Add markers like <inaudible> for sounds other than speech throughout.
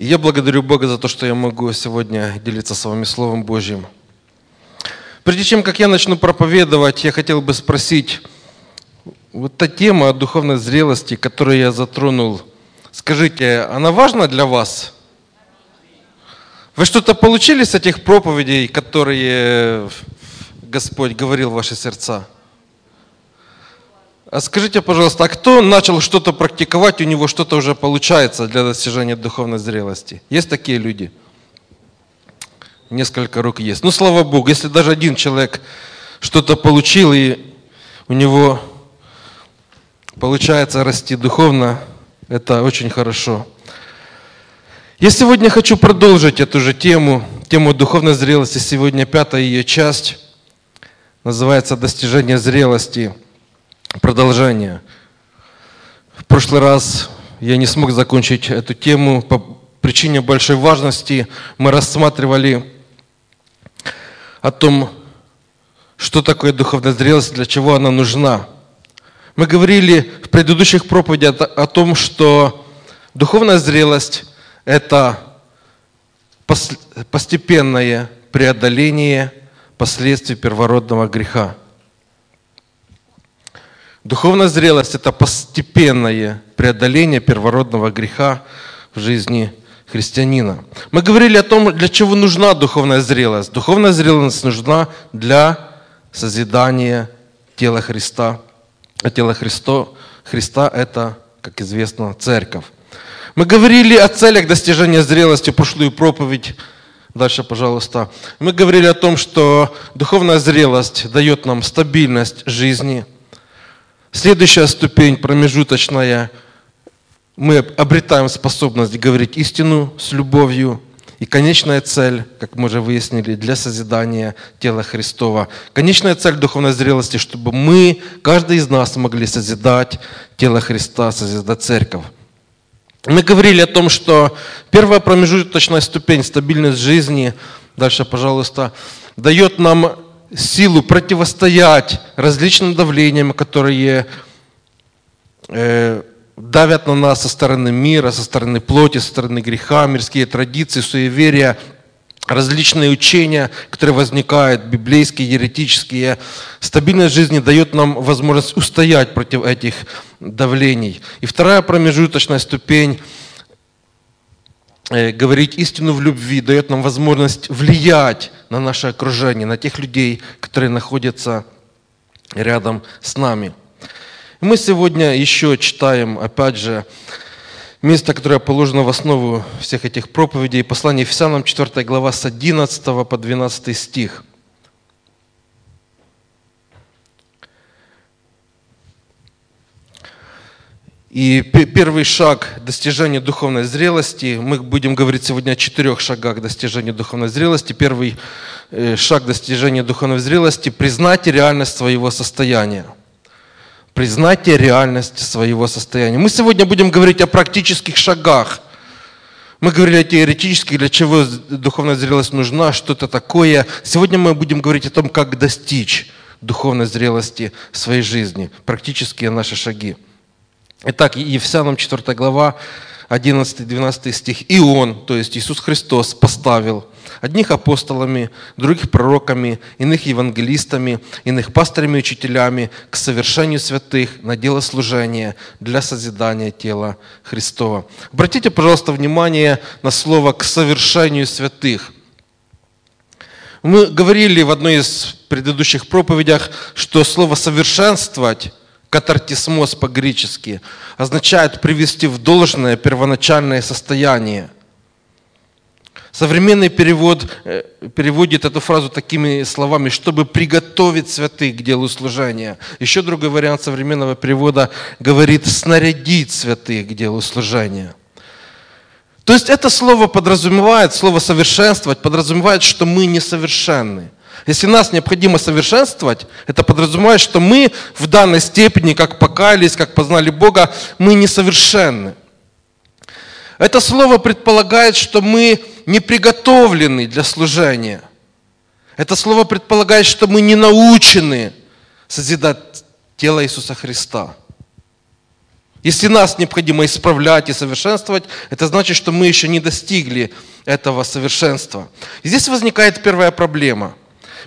Я благодарю Бога за то, что я могу сегодня делиться с вами Словом Божьим. Прежде чем, как я начну проповедовать, я хотел бы спросить, вот та тема о духовной зрелости, которую я затронул, скажите, она важна для вас? Вы что-то получили с этих проповедей, которые Господь говорил в ваши сердца? А скажите, пожалуйста, а кто начал что-то практиковать, у него что-то уже получается для достижения духовной зрелости? Есть такие люди? Несколько рук есть. Ну, слава Богу, если даже один человек что-то получил, и у него получается расти духовно, это очень хорошо. Я сегодня хочу продолжить эту же тему, тему духовной зрелости. Сегодня пятая ее часть называется «Достижение зрелости» продолжение. В прошлый раз я не смог закончить эту тему по причине большой важности. Мы рассматривали о том, что такое духовная зрелость, для чего она нужна. Мы говорили в предыдущих проповедях о том, что духовная зрелость – это постепенное преодоление последствий первородного греха – Духовная зрелость – это постепенное преодоление первородного греха в жизни христианина. Мы говорили о том, для чего нужна духовная зрелость. Духовная зрелость нужна для созидания тела Христа. А тело Христо, Христа – это, как известно, церковь. Мы говорили о целях достижения зрелости, прошлую проповедь. Дальше, пожалуйста. Мы говорили о том, что духовная зрелость дает нам стабильность жизни – Следующая ступень, промежуточная, мы обретаем способность говорить истину с любовью. И конечная цель, как мы уже выяснили, для созидания тела Христова. Конечная цель духовной зрелости, чтобы мы, каждый из нас могли созидать тело Христа, созидать церковь. Мы говорили о том, что первая промежуточная ступень, стабильность жизни, дальше, пожалуйста, дает нам силу противостоять различным давлениям, которые э, давят на нас со стороны мира, со стороны плоти, со стороны греха, мирские традиции, суеверия, различные учения, которые возникают, библейские, еретические. Стабильность жизни дает нам возможность устоять против этих давлений. И вторая промежуточная ступень говорить истину в любви, дает нам возможность влиять на наше окружение, на тех людей, которые находятся рядом с нами. Мы сегодня еще читаем, опять же, место, которое положено в основу всех этих проповедей, послание Ефесянам, 4 глава, с 11 по 12 стих. И первый шаг достижения духовной зрелости, мы будем говорить сегодня о четырех шагах достижения духовной зрелости. Первый э, шаг достижения духовной зрелости – признайте реальность своего состояния. Признайте реальность своего состояния. Мы сегодня будем говорить о практических шагах. Мы говорили о теоретических, для чего духовная зрелость нужна, что это такое. Сегодня мы будем говорить о том, как достичь духовной зрелости в своей жизни, практические наши шаги. Итак, Ефесянам 4 глава, 11-12 стих. «И Он, то есть Иисус Христос, поставил одних апостолами, других пророками, иных евангелистами, иных пастырями и учителями к совершению святых на дело служения для созидания тела Христова». Обратите, пожалуйста, внимание на слово «к совершению святых». Мы говорили в одной из предыдущих проповедях, что слово «совершенствовать» катартисмос по-гречески, означает привести в должное первоначальное состояние. Современный перевод э, переводит эту фразу такими словами, чтобы приготовить святых к делу служения. Еще другой вариант современного перевода говорит снарядить святых к делу служения. То есть это слово подразумевает, слово совершенствовать подразумевает, что мы несовершенны. Если нас необходимо совершенствовать, это подразумевает, что мы в данной степени, как покаялись, как познали Бога, мы несовершенны. Это слово предполагает, что мы не приготовлены для служения. Это слово предполагает, что мы не научены созидать тело Иисуса Христа. Если нас необходимо исправлять и совершенствовать, это значит, что мы еще не достигли этого совершенства. И здесь возникает первая проблема.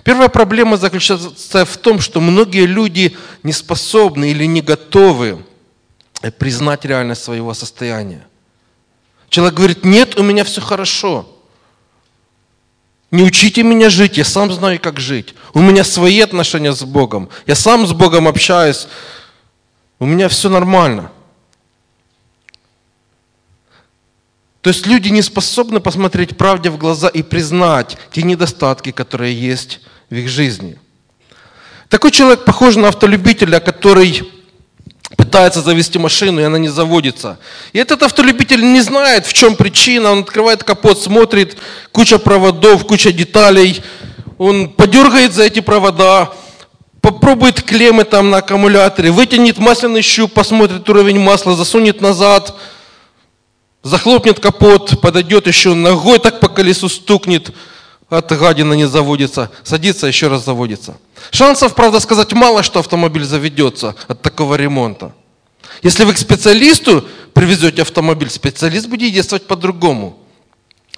Первая проблема заключается в том, что многие люди не способны или не готовы признать реальность своего состояния. Человек говорит, нет, у меня все хорошо. Не учите меня жить, я сам знаю, как жить. У меня свои отношения с Богом. Я сам с Богом общаюсь. У меня все нормально. То есть люди не способны посмотреть правде в глаза и признать те недостатки, которые есть в их жизни. Такой человек похож на автолюбителя, который пытается завести машину, и она не заводится. И этот автолюбитель не знает, в чем причина. Он открывает капот, смотрит, куча проводов, куча деталей. Он подергает за эти провода, попробует клеммы там на аккумуляторе, вытянет масляный щуп, посмотрит уровень масла, засунет назад, захлопнет капот, подойдет еще ногой, так по колесу стукнет, от гадина не заводится, садится, еще раз заводится. Шансов, правда, сказать мало, что автомобиль заведется от такого ремонта. Если вы к специалисту привезете автомобиль, специалист будет действовать по-другому.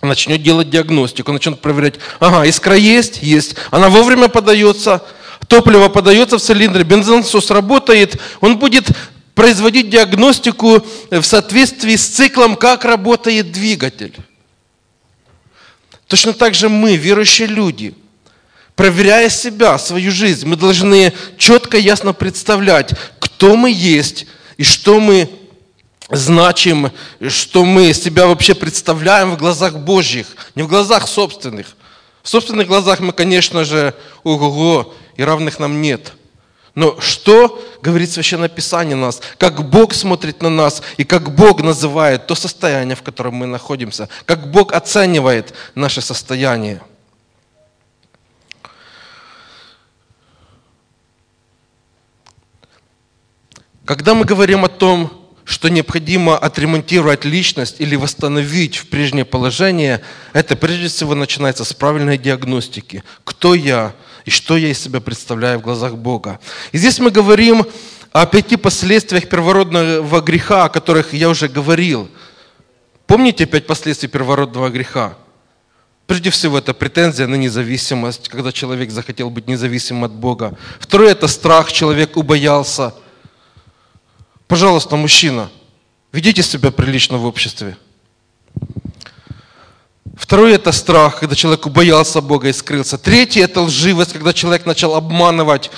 Начнет делать диагностику, начнет проверять, ага, искра есть, есть, она вовремя подается, топливо подается в цилиндр, бензонасос работает, он будет производить диагностику в соответствии с циклом, как работает двигатель. Точно так же мы, верующие люди, проверяя себя, свою жизнь, мы должны четко, ясно представлять, кто мы есть и что мы значим, что мы себя вообще представляем в глазах Божьих, не в глазах собственных. В собственных глазах мы, конечно же, ого-го, и равных нам нет – но что говорит Священное Писание нас? Как Бог смотрит на нас и как Бог называет то состояние, в котором мы находимся. Как Бог оценивает наше состояние. Когда мы говорим о том, что необходимо отремонтировать личность или восстановить в прежнее положение, это прежде всего начинается с правильной диагностики. Кто я? И что я из себя представляю в глазах Бога. И здесь мы говорим о пяти последствиях первородного греха, о которых я уже говорил. Помните пять последствий первородного греха? Прежде всего, это претензия на независимость, когда человек захотел быть независимым от Бога. Второе – это страх, человек убоялся. Пожалуйста, мужчина, ведите себя прилично в обществе. Второе – это страх, когда человек боялся Бога и скрылся. Третье – это лживость, когда человек начал обманывать,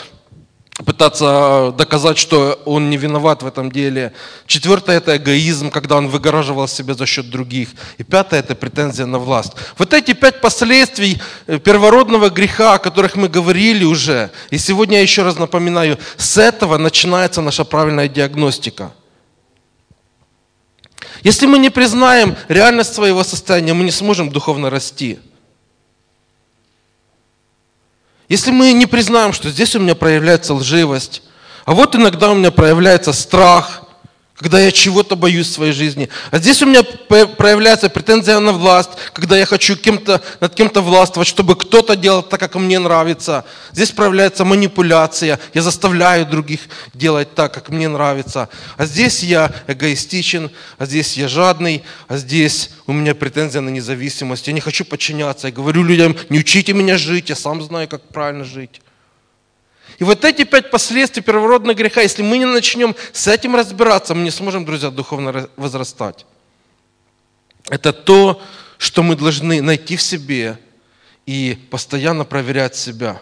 пытаться доказать, что он не виноват в этом деле. Четвертое – это эгоизм, когда он выгораживал себя за счет других. И пятое – это претензия на власть. Вот эти пять последствий э, первородного греха, о которых мы говорили уже, и сегодня я еще раз напоминаю, с этого начинается наша правильная диагностика – если мы не признаем реальность своего состояния, мы не сможем духовно расти. Если мы не признаем, что здесь у меня проявляется лживость, а вот иногда у меня проявляется страх, когда я чего-то боюсь в своей жизни. А здесь у меня проявляется претензия на власть, когда я хочу кем-то, над кем-то властвовать, чтобы кто-то делал так, как мне нравится. Здесь проявляется манипуляция, я заставляю других делать так, как мне нравится. А здесь я эгоистичен, а здесь я жадный, а здесь у меня претензия на независимость. Я не хочу подчиняться, я говорю людям, не учите меня жить, я сам знаю, как правильно жить. И вот эти пять последствий первородного греха, если мы не начнем с этим разбираться, мы не сможем, друзья, духовно возрастать. Это то, что мы должны найти в себе и постоянно проверять себя.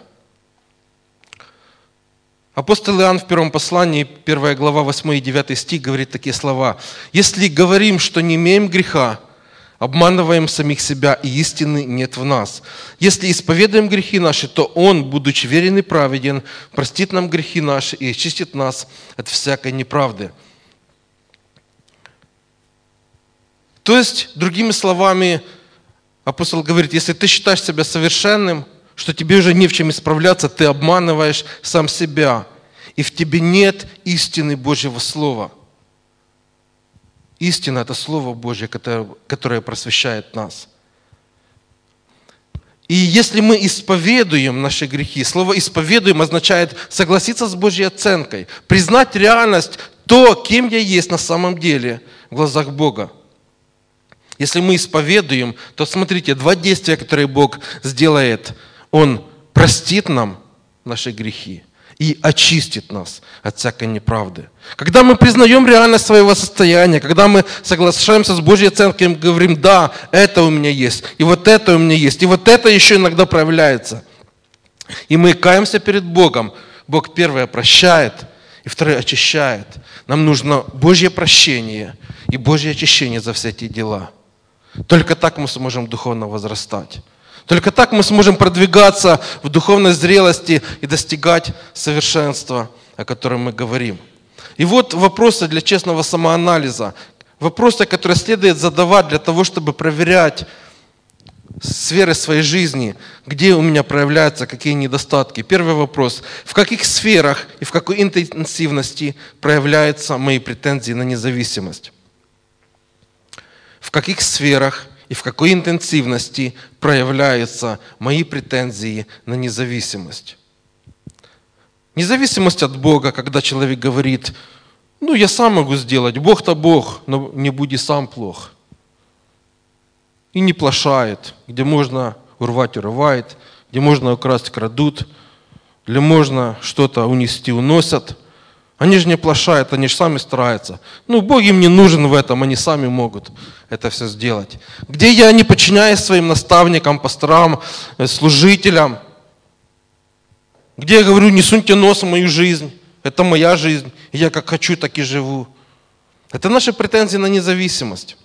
Апостол Иоанн в первом послании, 1 глава, 8 и 9 стих, говорит такие слова. «Если говорим, что не имеем греха, обманываем самих себя, и истины нет в нас. Если исповедуем грехи наши, то Он, будучи верен и праведен, простит нам грехи наши и очистит нас от всякой неправды. То есть, другими словами, апостол говорит, если ты считаешь себя совершенным, что тебе уже не в чем исправляться, ты обманываешь сам себя, и в тебе нет истины Божьего Слова – Истина – это Слово Божье, которое, просвещает нас. И если мы исповедуем наши грехи, слово «исповедуем» означает согласиться с Божьей оценкой, признать реальность то, кем я есть на самом деле в глазах Бога. Если мы исповедуем, то смотрите, два действия, которые Бог сделает. Он простит нам наши грехи и очистит нас от всякой неправды. Когда мы признаем реальность своего состояния, когда мы соглашаемся с Божьей оценкой и говорим, да, это у меня есть, и вот это у меня есть, и вот это еще иногда проявляется. И мы каемся перед Богом. Бог первое прощает, и второе очищает. Нам нужно Божье прощение и Божье очищение за все эти дела. Только так мы сможем духовно возрастать. Только так мы сможем продвигаться в духовной зрелости и достигать совершенства, о котором мы говорим. И вот вопросы для честного самоанализа. Вопросы, которые следует задавать для того, чтобы проверять сферы своей жизни, где у меня проявляются какие недостатки. Первый вопрос. В каких сферах и в какой интенсивности проявляются мои претензии на независимость? В каких сферах и в какой интенсивности проявляются мои претензии на независимость. Независимость от Бога, когда человек говорит, ну я сам могу сделать, Бог-то Бог, но не буди сам плох. И не плашает, где можно урвать, урывает, где можно украсть, крадут, где можно что-то унести, уносят – они же не плашают, они же сами стараются. Ну, Бог им не нужен в этом, они сами могут это все сделать. Где я не подчиняюсь своим наставникам, пасторам, э, служителям, где я говорю, не суньте нос в мою жизнь, это моя жизнь, и я как хочу, так и живу. Это наши претензии на независимость.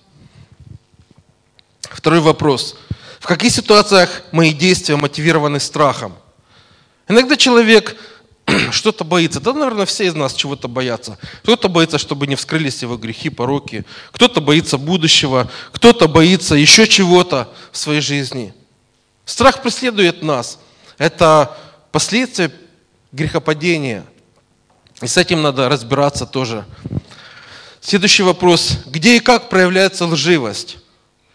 Второй вопрос. В каких ситуациях мои действия мотивированы страхом? Иногда человек <clears throat> что-то боится. Да, наверное, все из нас чего-то боятся. Кто-то боится, чтобы не вскрылись его грехи, пороки. Кто-то боится будущего. Кто-то боится еще чего-то в своей жизни. Страх преследует нас. Это последствия грехопадения. И с этим надо разбираться тоже. Следующий вопрос. Где и как проявляется лживость?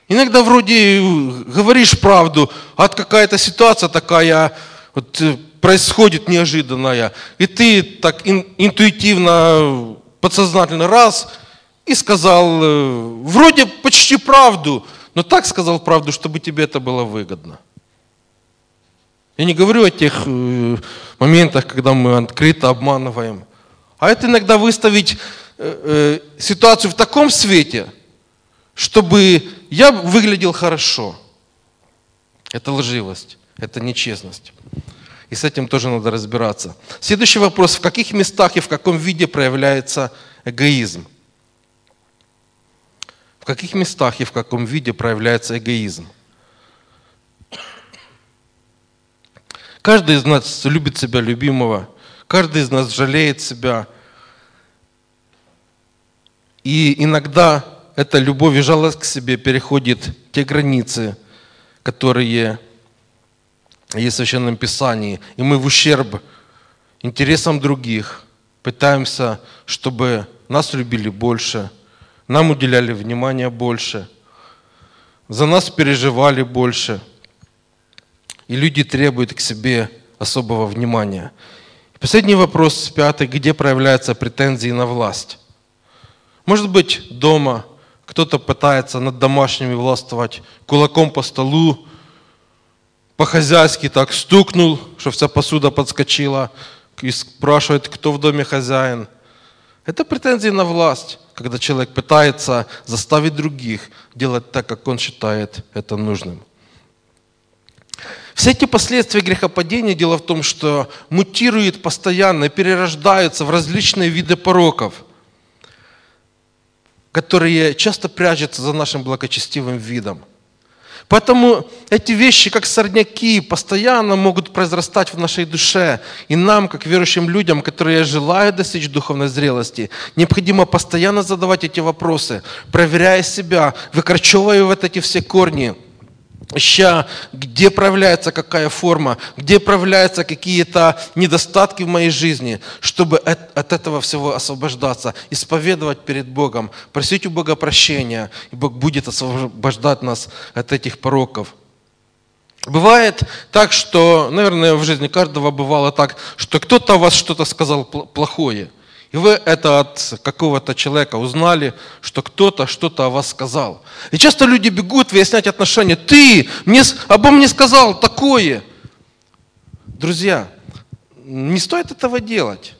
Иногда вроде говоришь правду, а какая-то ситуация такая, вот э, происходит неожиданное, и ты так интуитивно, подсознательно раз и сказал э, вроде почти правду, но так сказал правду, чтобы тебе это было выгодно. Я не говорю о тех э, моментах, когда мы открыто обманываем, а это иногда выставить э, ситуацию в таком свете, чтобы я выглядел хорошо. Это лживость, это нечестность. И с этим тоже надо разбираться. Следующий вопрос. В каких местах и в каком виде проявляется эгоизм? В каких местах и в каком виде проявляется эгоизм? Каждый из нас любит себя любимого. Каждый из нас жалеет себя. И иногда эта любовь и жалость к себе переходит те границы, которые есть в Священном Писании, и мы в ущерб интересам других пытаемся, чтобы нас любили больше, нам уделяли внимание больше, за нас переживали больше, и люди требуют к себе особого внимания. Последний вопрос, пятый, где проявляются претензии на власть? Может быть, дома кто-то пытается над домашними властвовать кулаком по столу, по-хозяйски так стукнул, что вся посуда подскочила, и спрашивает, кто в доме хозяин. Это претензии на власть, когда человек пытается заставить других делать так, как он считает это нужным. Все эти последствия грехопадения, дело в том, что мутируют постоянно, перерождаются в различные виды пороков, которые часто прячутся за нашим благочестивым видом – Поэтому эти вещи, как сорняки, постоянно могут произрастать в нашей душе. И нам, как верующим людям, которые желают достичь духовной зрелости, необходимо постоянно задавать эти вопросы, проверяя себя, выкорчевывая вот эти все корни – ища, где проявляется какая форма, где проявляются какие-то недостатки в моей жизни, чтобы от этого всего освобождаться, исповедовать перед Богом, просить у Бога прощения, и Бог будет освобождать нас от этих пороков. Бывает так, что, наверное, в жизни каждого бывало так, что кто-то о вас что-то сказал плохое, И вы это от какого-то человека узнали, что кто-то что-то о вас сказал. И часто люди бегут выяснять отношения. Ты мне, обо мне сказал такое. Друзья, не стоит этого делать.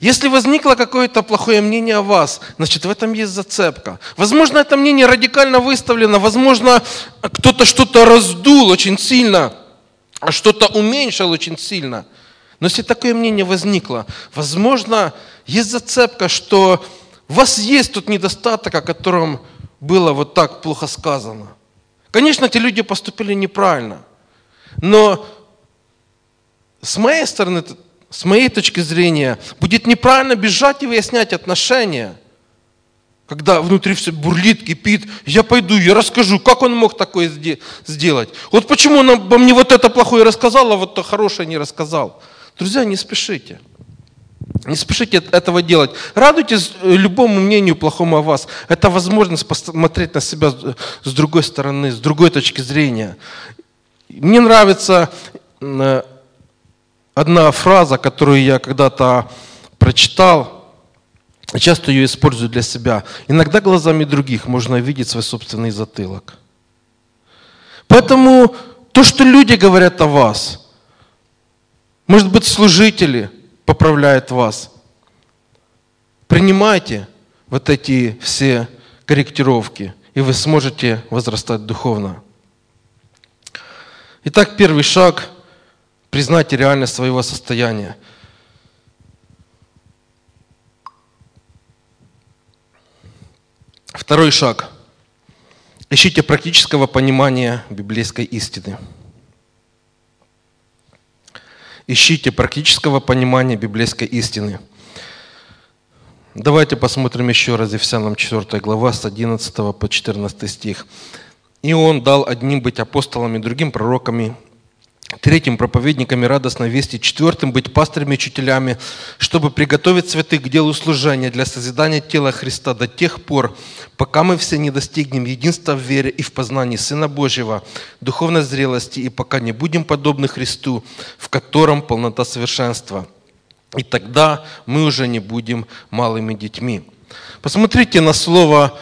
Если возникло какое-то плохое мнение о вас, значит в этом есть зацепка. Возможно, это мнение радикально выставлено, возможно, кто-то что-то раздул очень сильно, а что-то уменьшил очень сильно. Но если такое мнение возникло, возможно, есть зацепка, что у вас есть тот недостаток, о котором было вот так плохо сказано. Конечно, эти люди поступили неправильно, но с моей стороны с моей точки зрения, будет неправильно бежать и выяснять отношения, когда внутри все бурлит, кипит. Я пойду, я расскажу, как он мог такое сделать. Вот почему он обо мне вот это плохое рассказал, а вот то хорошее не рассказал. Друзья, не спешите. Не спешите этого делать. Радуйтесь э, любому мнению плохому о вас. Это возможность посмотреть на себя с другой стороны, с другой точки зрения. Мне нравится э, одна фраза, которую я когда-то прочитал, часто ее использую для себя. Иногда глазами других можно видеть свой собственный затылок. Поэтому то, что люди говорят о вас, может быть, служители поправляют вас, принимайте вот эти все корректировки, и вы сможете возрастать духовно. Итак, первый шаг – Признайте реальность своего состояния. Второй шаг. Ищите практического понимания библейской истины. Ищите практического понимания библейской истины. Давайте посмотрим еще раз Ефесянам 4 глава с 11 по 14 стих. «И он дал одним быть апостолами, другим пророками, Третьим – проповедниками радостной вести. Четвертым – быть пастырями учителями, чтобы приготовить святых к делу служения для созидания тела Христа до тех пор, пока мы все не достигнем единства в вере и в познании Сына Божьего, духовной зрелости, и пока не будем подобны Христу, в котором полнота совершенства. И тогда мы уже не будем малыми детьми. Посмотрите на слово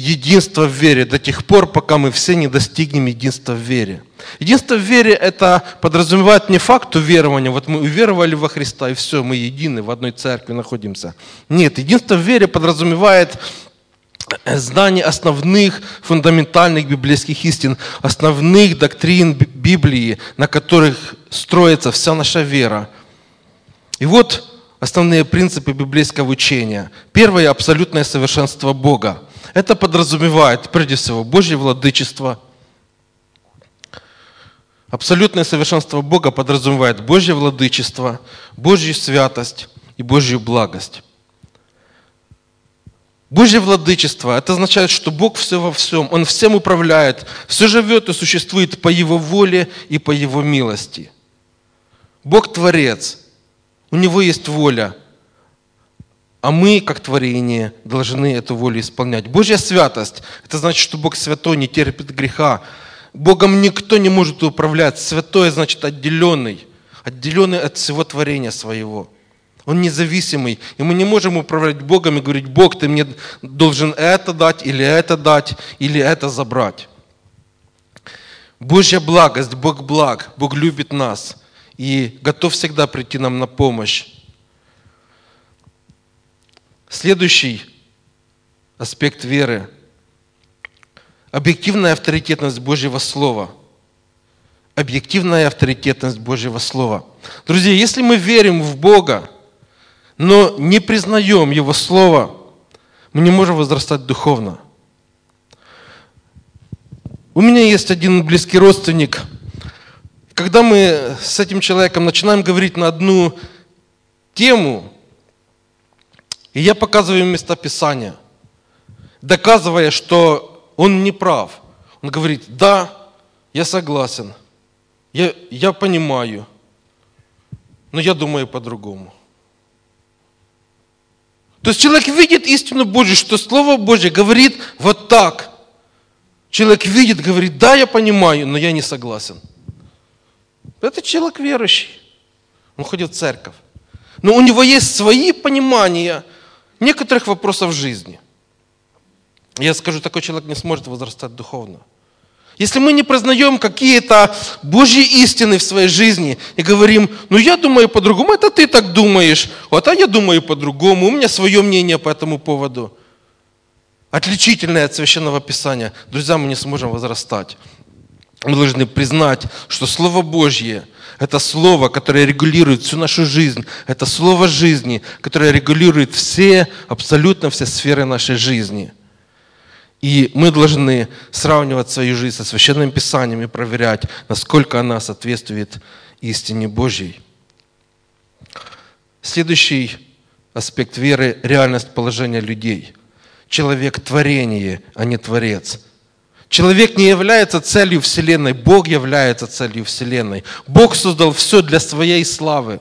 единство в вере до тех пор, пока мы все не достигнем единства в вере. Единство в вере – это подразумевает не факт уверования, вот мы уверовали во Христа, и все, мы едины, в одной церкви находимся. Нет, единство в вере подразумевает знание основных фундаментальных библейских истин, основных доктрин Библии, на которых строится вся наша вера. И вот основные принципы библейского учения. Первое – абсолютное совершенство Бога. Это подразумевает, прежде всего, Божье владычество. Абсолютное совершенство Бога подразумевает Божье владычество, Божью святость и Божью благость. Божье владычество, это означает, что Бог все во всем, Он всем управляет, все живет и существует по Его воле и по Его милости. Бог Творец, у Него есть воля, а мы, как творение, должны эту волю исполнять. Божья святость – это значит, что Бог святой, не терпит греха. Богом никто не может управлять. Святой – значит отделенный, отделенный от всего творения своего. Он независимый. И мы не можем управлять Богом и говорить, Бог, ты мне должен это дать, или это дать, или это забрать. Божья благость, Бог благ, Бог любит нас и готов всегда прийти нам на помощь. Следующий аспект веры – объективная авторитетность Божьего Слова. Объективная авторитетность Божьего Слова. Друзья, если мы верим в Бога, но не признаем Его Слово, мы не можем возрастать духовно. У меня есть один близкий родственник. Когда мы с этим человеком начинаем говорить на одну тему, и я показываю им местописание, доказывая, что он не прав. Он говорит, да, я согласен, я, я понимаю, но я думаю по-другому. То есть человек видит истину Божью, что Слово Божье говорит вот так. Человек видит, говорит, да, я понимаю, но я не согласен. Это человек верующий. Он ходит в церковь. Но у него есть свои понимания некоторых вопросов жизни. Я скажу, такой человек не сможет возрастать духовно. Если мы не признаем какие-то Божьи истины в своей жизни и говорим, ну я думаю по-другому, это ты так думаешь, вот а я думаю по-другому, у меня свое мнение по этому поводу. Отличительное от Священного Писания. Друзья, мы не сможем возрастать. Мы должны признать, что Слово Божье – это Слово, которое регулирует всю нашу жизнь. Это Слово жизни, которое регулирует все, абсолютно все сферы нашей жизни – и мы должны сравнивать свою жизнь со Священным Писанием и проверять, насколько она соответствует истине Божьей. Следующий аспект веры – реальность положения людей. Человек – творение, а не творец. Человек не является целью Вселенной, Бог является целью Вселенной. Бог создал все для своей славы.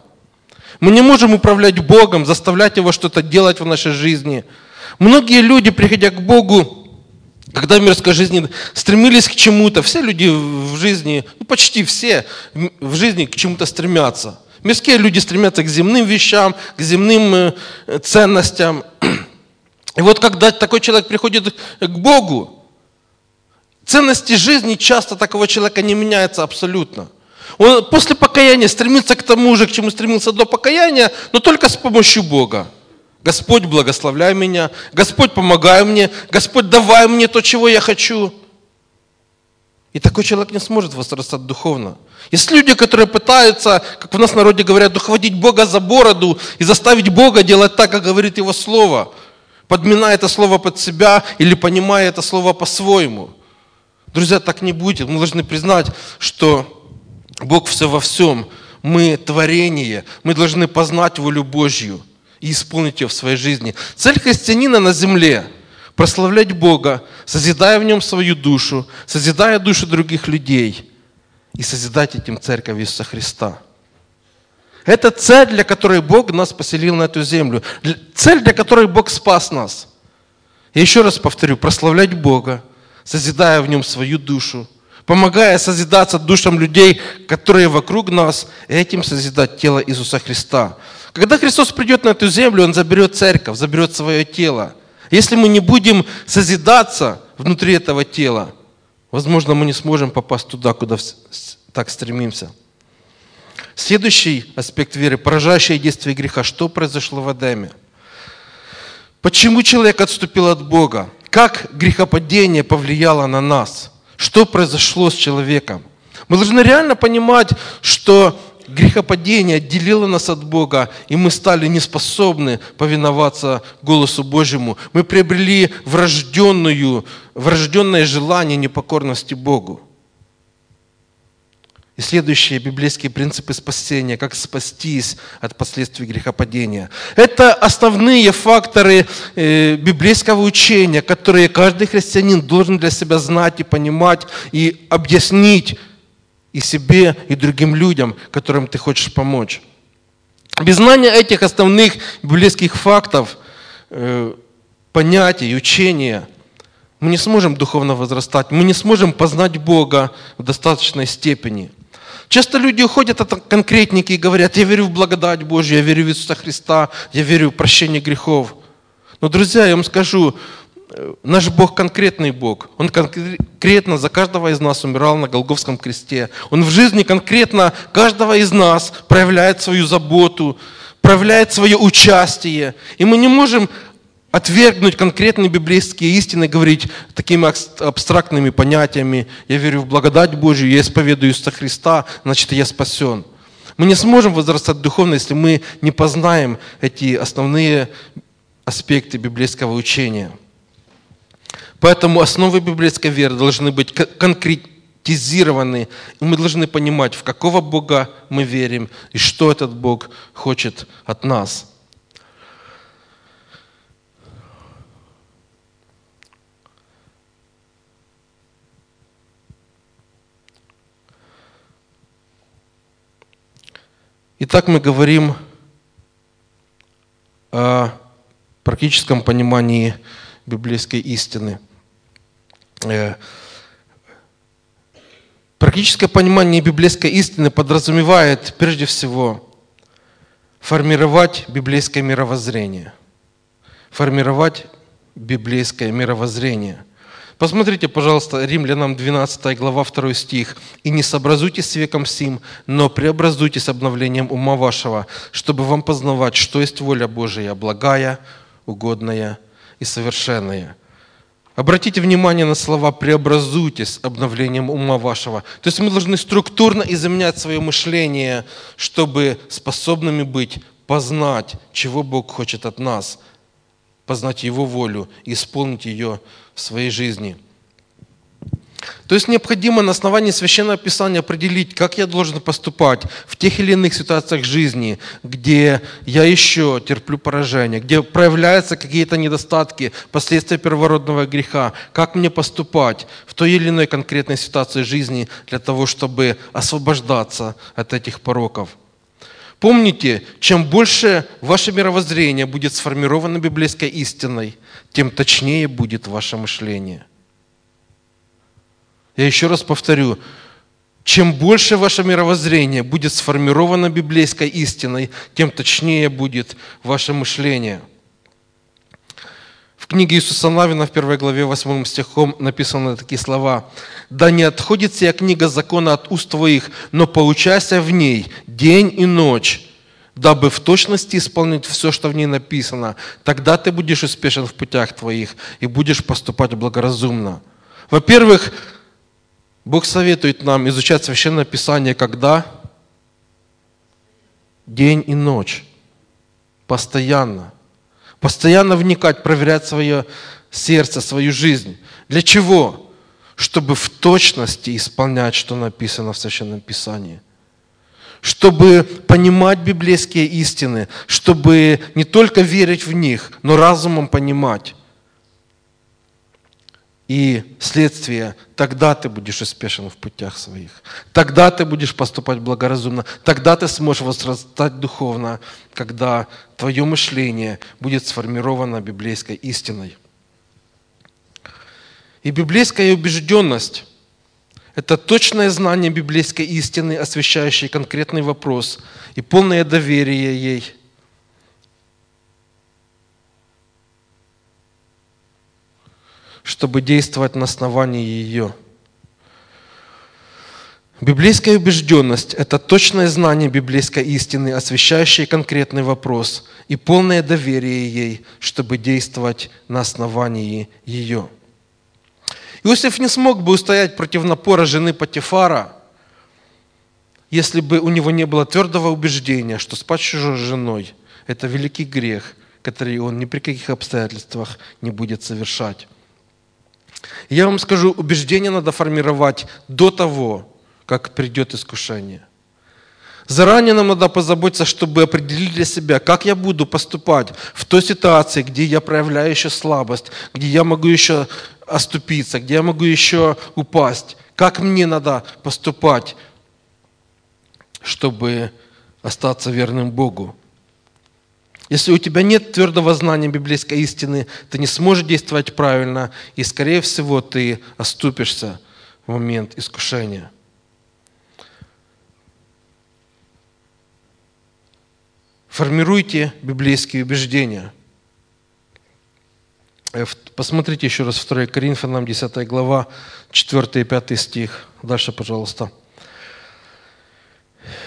Мы не можем управлять Богом, заставлять Его что-то делать в нашей жизни. Многие люди, приходя к Богу, когда в мирской жизни стремились к чему-то, все люди в жизни, ну почти все в жизни к чему-то стремятся. Мирские люди стремятся к земным вещам, к земным э, ценностям. <clears throat> И вот когда такой человек приходит к Богу, ценности жизни часто такого человека не меняются абсолютно. Он после покаяния стремится к тому же, к чему стремился до покаяния, но только с помощью Бога. Господь, благословляй меня. Господь, помогай мне. Господь, давай мне то, чего я хочу. И такой человек не сможет возрастать духовно. Есть люди, которые пытаются, как в нас народе говорят, ухватить Бога за бороду и заставить Бога делать так, как говорит Его Слово, подминая это Слово под себя или понимая это Слово по-своему. Друзья, так не будет. Мы должны признать, что Бог все во всем. Мы творение. Мы должны познать волю Божью и исполнить ее в своей жизни. Цель христианина на земле – прославлять Бога, созидая в нем свою душу, созидая душу других людей и созидать этим церковь Иисуса Христа. Это цель, для которой Бог нас поселил на эту землю. Цель, для которой Бог спас нас. Я еще раз повторю, прославлять Бога, созидая в нем свою душу, помогая созидаться душам людей, которые вокруг нас, и этим созидать тело Иисуса Христа. Когда Христос придет на эту землю, Он заберет церковь, заберет свое тело. Если мы не будем созидаться внутри этого тела, возможно, мы не сможем попасть туда, куда так стремимся. Следующий аспект веры – поражающее действие греха. Что произошло в Адаме? Почему человек отступил от Бога? Как грехопадение повлияло на нас? Что произошло с человеком? Мы должны реально понимать, что грехопадение отделило нас от Бога, и мы стали неспособны повиноваться голосу Божьему. Мы приобрели врожденную, врожденное желание непокорности Богу. И следующие библейские принципы спасения, как спастись от последствий грехопадения. Это основные факторы э, библейского учения, которые каждый христианин должен для себя знать и понимать и объяснить и себе, и другим людям, которым ты хочешь помочь. Без знания этих основных библейских фактов, э, понятий, учения, мы не сможем духовно возрастать, мы не сможем познать Бога в достаточной степени. Часто люди уходят от конкретники и говорят, я верю в благодать Божью, я верю в Иисуса Христа, я верю в прощение грехов. Но, друзья, я вам скажу, Наш Бог конкретный Бог. Он конкретно за каждого из нас умирал на Голговском кресте. Он в жизни конкретно каждого из нас проявляет свою заботу, проявляет свое участие. И мы не можем отвергнуть конкретные библейские истины, говорить такими абстрактными понятиями. Я верю в благодать Божью, я исповедую Иисуса Христа, значит, я спасен. Мы не сможем возрастать духовно, если мы не познаем эти основные аспекты библейского учения. Поэтому основы библейской веры должны быть конкретизированы. И мы должны понимать, в какого Бога мы верим и что этот Бог хочет от нас. Итак, мы говорим о практическом понимании библейской истины – Э, практическое понимание библейской истины подразумевает прежде всего формировать библейское мировоззрение. Формировать библейское мировоззрение. Посмотрите, пожалуйста, Римлянам 12 глава 2 стих. «И не сообразуйтесь с веком сим, но преобразуйтесь обновлением ума вашего, чтобы вам познавать, что есть воля Божия, благая, угодная и совершенная». Обратите внимание на слова «преобразуйтесь обновлением ума вашего». То есть мы должны структурно изменять свое мышление, чтобы способными быть, познать, чего Бог хочет от нас, познать Его волю и исполнить ее в своей жизни – то есть необходимо на основании Священного Писания определить, как я должен поступать в тех или иных ситуациях жизни, где я еще терплю поражение, где проявляются какие-то недостатки, последствия первородного греха, как мне поступать в той или иной конкретной ситуации жизни для того, чтобы освобождаться от этих пороков. Помните, чем больше ваше мировоззрение будет сформировано библейской истиной, тем точнее будет ваше мышление. Я еще раз повторю, чем больше ваше мировоззрение будет сформировано библейской истиной, тем точнее будет ваше мышление. В книге Иисуса Навина в первой главе 8 стихом написаны такие слова. «Да не отходит сия книга закона от уст твоих, но поучайся в ней день и ночь, дабы в точности исполнить все, что в ней написано. Тогда ты будешь успешен в путях твоих и будешь поступать благоразумно». Во-первых, Бог советует нам изучать Священное Писание когда? День и ночь. Постоянно. Постоянно вникать, проверять свое сердце, свою жизнь. Для чего? Чтобы в точности исполнять, что написано в Священном Писании. Чтобы понимать библейские истины, чтобы не только верить в них, но разумом понимать. И следствие, тогда ты будешь успешен в путях своих. Тогда ты будешь поступать благоразумно. Тогда ты сможешь возрастать духовно, когда твое мышление будет сформировано библейской истиной. И библейская убежденность – это точное знание библейской истины, освещающее конкретный вопрос, и полное доверие ей – чтобы действовать на основании ее. Библейская убежденность – это точное знание библейской истины, освещающее конкретный вопрос, и полное доверие ей, чтобы действовать на основании ее. Иосиф не смог бы устоять против напора жены Патифара, если бы у него не было твердого убеждения, что спать с чужой женой – это великий грех, который он ни при каких обстоятельствах не будет совершать. Я вам скажу, убеждение надо формировать до того, как придет искушение. Заранее нам надо позаботиться, чтобы определить для себя, как я буду поступать в той ситуации, где я проявляю еще слабость, где я могу еще оступиться, где я могу еще упасть. Как мне надо поступать, чтобы остаться верным Богу. Если у тебя нет твердого знания библейской истины, ты не сможешь действовать правильно, и, скорее всего, ты оступишься в момент искушения. Формируйте библейские убеждения. Э, посмотрите еще раз 2 Коринфянам, 10 глава, 4 и 5 стих. Дальше, пожалуйста.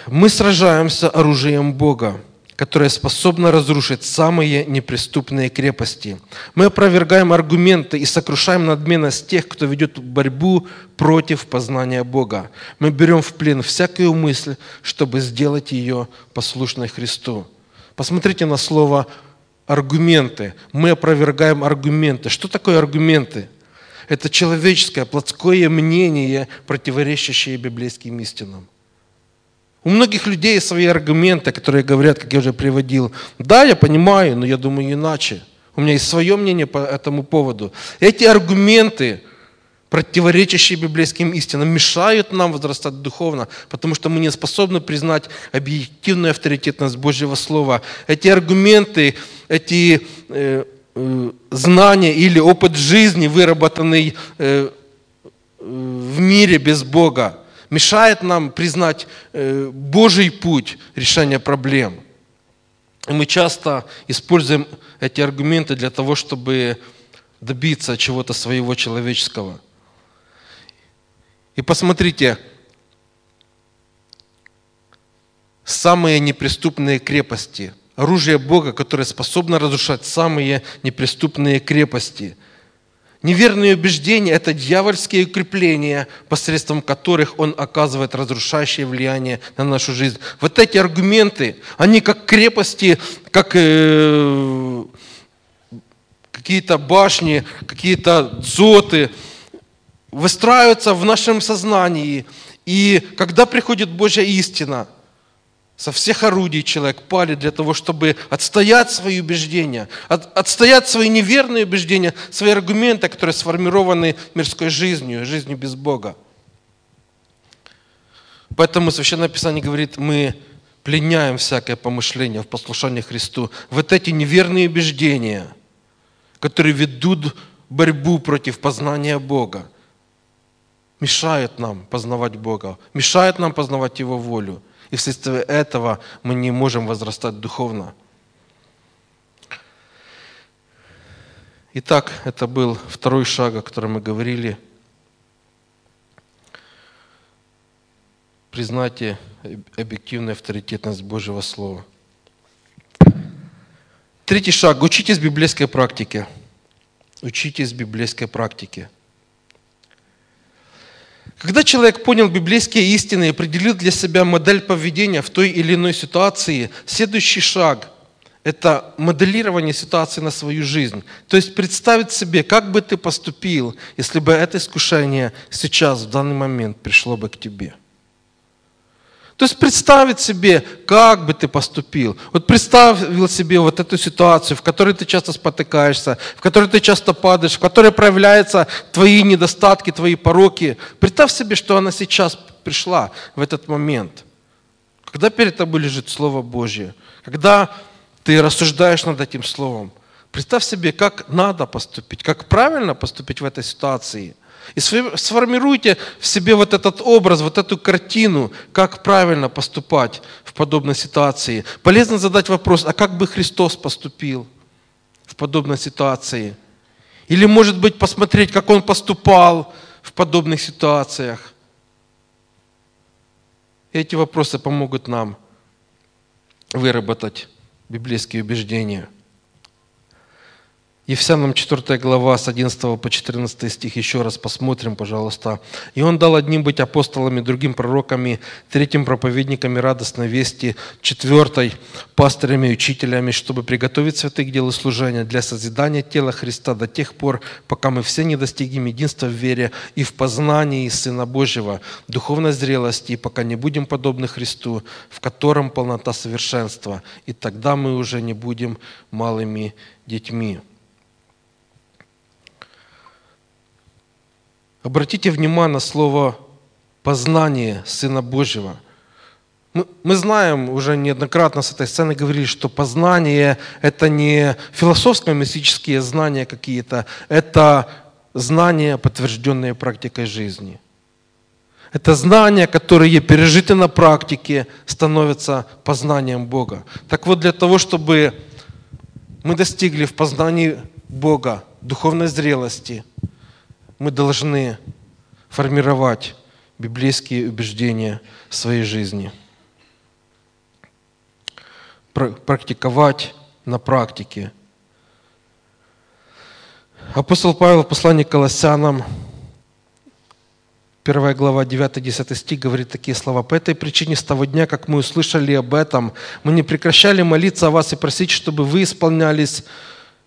«Мы сражаемся оружием Бога, которая способна разрушить самые неприступные крепости. Мы опровергаем аргументы и сокрушаем надменность тех, кто ведет борьбу против познания Бога. Мы берем в плен всякую мысль, чтобы сделать ее послушной Христу. Посмотрите на слово аргументы. Мы опровергаем аргументы. Что такое аргументы? Это человеческое, плотское мнение, противоречащее библейским истинам. У многих людей свои аргументы, которые говорят, как я уже приводил. Да, я понимаю, но я думаю иначе. У меня есть свое мнение по этому поводу. Эти аргументы, противоречащие библейским истинам, мешают нам возрастать духовно, потому что мы не способны признать объективную авторитетность Божьего Слова. Эти аргументы, эти э, э, знания или опыт жизни, выработанный э, в мире без Бога, мешает нам признать э, Божий путь решения проблем. И мы часто используем эти аргументы для того, чтобы добиться чего-то своего человеческого. И посмотрите, самые неприступные крепости, оружие Бога, которое способно разрушать самые неприступные крепости – Неверные убеждения – это дьявольские укрепления, посредством которых он оказывает разрушающее влияние на нашу жизнь. Вот эти аргументы, они как крепости, как э, какие-то башни, какие-то дзоты, выстраиваются в нашем сознании. И когда приходит Божья истина – со всех орудий человек пали для того, чтобы отстоять свои убеждения, от, отстоять свои неверные убеждения, свои аргументы, которые сформированы мирской жизнью, жизнью без Бога. Поэтому Священное Писание говорит, мы пленяем всякое помышление в послушании Христу. Вот эти неверные убеждения, которые ведут борьбу против познания Бога, мешают нам познавать Бога, мешают нам познавать Его волю – и вследствие этого мы не можем возрастать духовно. Итак, это был второй шаг, о котором мы говорили. Признайте объективную авторитетность Божьего Слова. Третий шаг. Учитесь библейской практике. Учитесь библейской практике. Когда человек понял библейские истины и определил для себя модель поведения в той или иной ситуации, следующий шаг – это моделирование ситуации на свою жизнь. То есть представить себе, как бы ты поступил, если бы это искушение сейчас, в данный момент пришло бы к тебе – то есть представить себе, как бы ты поступил. Вот представил себе вот эту ситуацию, в которой ты часто спотыкаешься, в которой ты часто падаешь, в которой проявляются твои недостатки, твои пороки. Представь себе, что она сейчас пришла в этот момент. Когда перед тобой лежит Слово Божье, когда ты рассуждаешь над этим Словом, представь себе, как надо поступить, как правильно поступить в этой ситуации – и сформируйте в себе вот этот образ, вот эту картину, как правильно поступать в подобной ситуации. Полезно задать вопрос, а как бы Христос поступил в подобной ситуации? Или, может быть, посмотреть, как Он поступал в подобных ситуациях? Эти вопросы помогут нам выработать библейские убеждения – Ефесянам 4 глава с 11 по 14 стих еще раз посмотрим, пожалуйста. «И он дал одним быть апостолами, другим пророками, третьим проповедниками радостной вести, четвертой пастырями и учителями, чтобы приготовить святых к делу служения для созидания тела Христа до тех пор, пока мы все не достигнем единства в вере и в познании Сына Божьего, духовной зрелости, и пока не будем подобны Христу, в котором полнота совершенства, и тогда мы уже не будем малыми детьми». Обратите внимание на слово «познание Сына Божьего». Мы, знаем, уже неоднократно с этой сцены говорили, что познание – это не философско-мистические знания какие-то, это знания, подтвержденные практикой жизни. Это знания, которые пережиты на практике, становятся познанием Бога. Так вот, для того, чтобы мы достигли в познании Бога, духовной зрелости – мы должны формировать библейские убеждения в своей жизни. Практиковать на практике. Апостол Павел в послании к Колоссянам, 1 глава, 9-10 стих говорит такие слова. «По этой причине с того дня, как мы услышали об этом, мы не прекращали молиться о вас и просить, чтобы вы исполнялись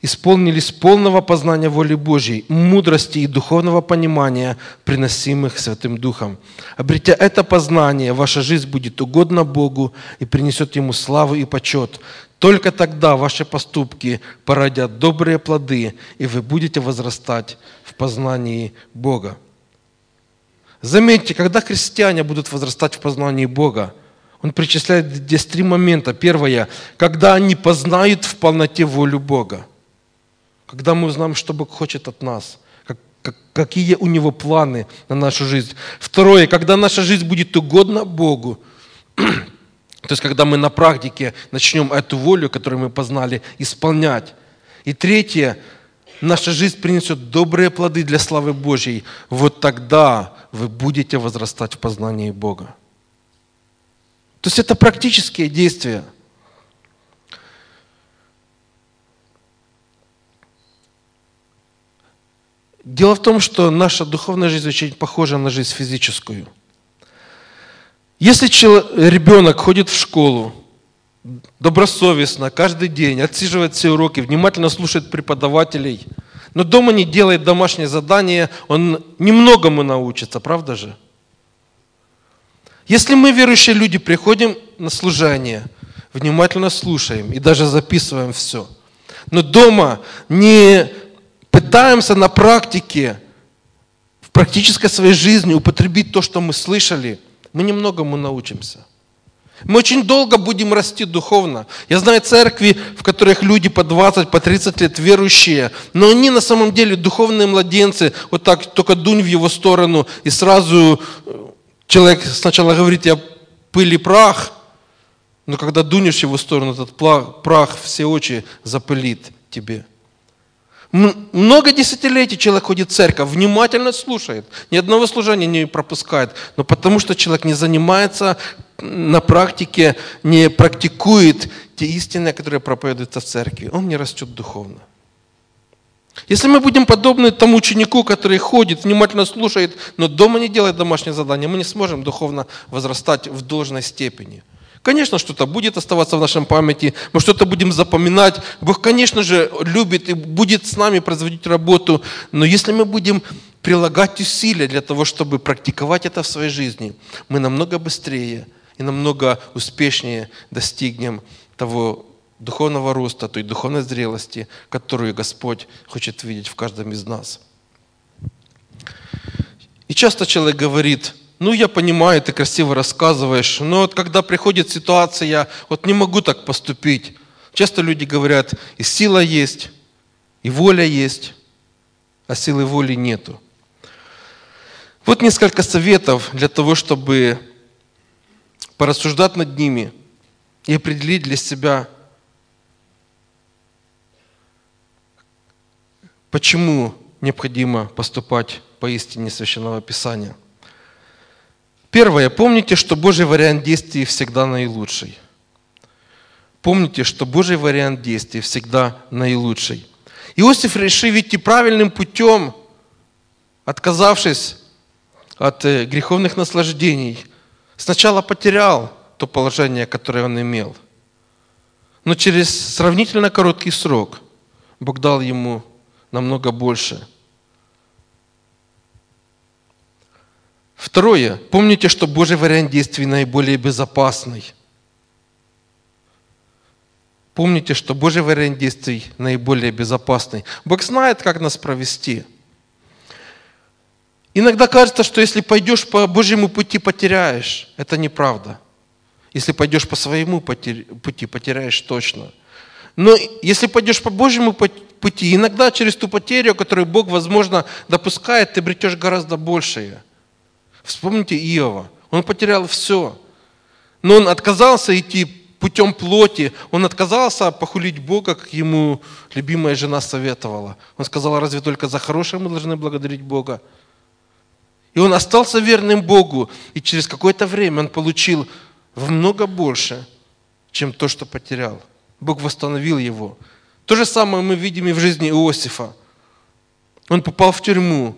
исполнились полного познания воли Божьей, мудрости и духовного понимания, приносимых Святым Духом. Обретя это познание, ваша жизнь будет угодна Богу и принесет Ему славу и почет. Только тогда ваши поступки породят добрые плоды, и вы будете возрастать в познании Бога. Заметьте, когда христиане будут возрастать в познании Бога, он причисляет здесь три момента. Первое, когда они познают в полноте волю Бога когда мы узнаем, что Бог хочет от нас, как, как, какие у Него планы на нашу жизнь. Второе, когда наша жизнь будет угодна Богу. <clears throat> То есть, когда мы на практике начнем эту волю, которую мы познали, исполнять. И третье, наша жизнь принесет добрые плоды для славы Божьей. Вот тогда вы будете возрастать в познании Бога. То есть это практические действия. Дело в том, что наша духовная жизнь очень похожа на жизнь физическую. Если ребенок ходит в школу, добросовестно, каждый день, отсиживает все уроки, внимательно слушает преподавателей, но дома не делает домашнее задание, он немногому научится, правда же? Если мы, верующие люди, приходим на служение, внимательно слушаем и даже записываем все, но дома не пытаемся на практике, в практической своей жизни употребить то, что мы слышали, мы немногому научимся. Мы очень долго будем расти духовно. Я знаю церкви, в которых люди по 20, по 30 лет верующие, но они на самом деле духовные младенцы. Вот так только дунь в его сторону, и сразу э, человек сначала говорит, я пыль и прах, но когда дунешь в его сторону, этот прах все очи запылит тебе. Много десятилетий человек ходит в церковь, внимательно слушает, ни одного служения не пропускает, но потому что человек не занимается на практике, не практикует те истины, которые проповедуются в церкви, он не растет духовно. Если мы будем подобны тому ученику, который ходит, внимательно слушает, но дома не делает домашнее задание, мы не сможем духовно возрастать в должной степени – Конечно, что-то будет оставаться в нашем памяти, мы что-то будем запоминать. Бог, конечно же, любит и будет с нами производить работу, но если мы будем прилагать усилия для того, чтобы практиковать это в своей жизни, мы намного быстрее и намного успешнее достигнем того духовного роста, той духовной зрелости, которую Господь хочет видеть в каждом из нас. И часто человек говорит – ну, я понимаю, ты красиво рассказываешь, но вот когда приходит ситуация, я вот не могу так поступить. Часто люди говорят, и сила есть, и воля есть, а силы воли нету. Вот несколько советов для того, чтобы порассуждать над ними и определить для себя, почему необходимо поступать по истине Священного Писания – Первое. Помните, что Божий вариант действий всегда наилучший. Помните, что Божий вариант действий всегда наилучший. Иосиф решил идти правильным путем, отказавшись от э, греховных наслаждений. Сначала потерял то положение, которое он имел. Но через сравнительно короткий срок Бог дал ему намного больше – Второе. Помните, что Божий вариант действий наиболее безопасный. Помните, что Божий вариант действий наиболее безопасный. Бог знает, как нас провести. Иногда кажется, что если пойдешь по Божьему пути, потеряешь. Это неправда. Если пойдешь по своему пути, потеряешь точно. Но если пойдешь по Божьему пути, иногда через ту потерю, которую Бог, возможно, допускает, ты обретешь гораздо большее – Вспомните Иова. Он потерял все. Но он отказался идти путем плоти. Он отказался похулить Бога, как ему любимая жена советовала. Он сказал, разве только за хорошее мы должны благодарить Бога? И он остался верным Богу. И через какое-то время он получил в много больше, чем то, что потерял. Бог восстановил его. То же самое мы видим и в жизни Иосифа. Он попал в тюрьму,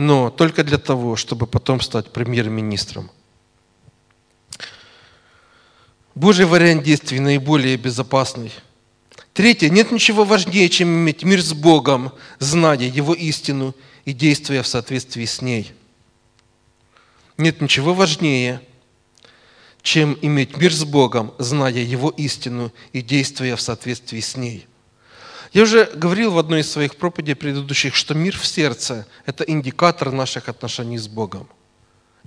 но только для того, чтобы потом стать премьер-министром. Божий вариант действий наиболее безопасный. Третье. Нет ничего важнее, чем иметь мир с Богом, зная Его истину и действуя в соответствии с ней. Нет ничего важнее, чем иметь мир с Богом, зная Его истину и действуя в соответствии с ней. Я уже говорил в одной из своих проповедей предыдущих, что мир в сердце – это индикатор наших отношений с Богом.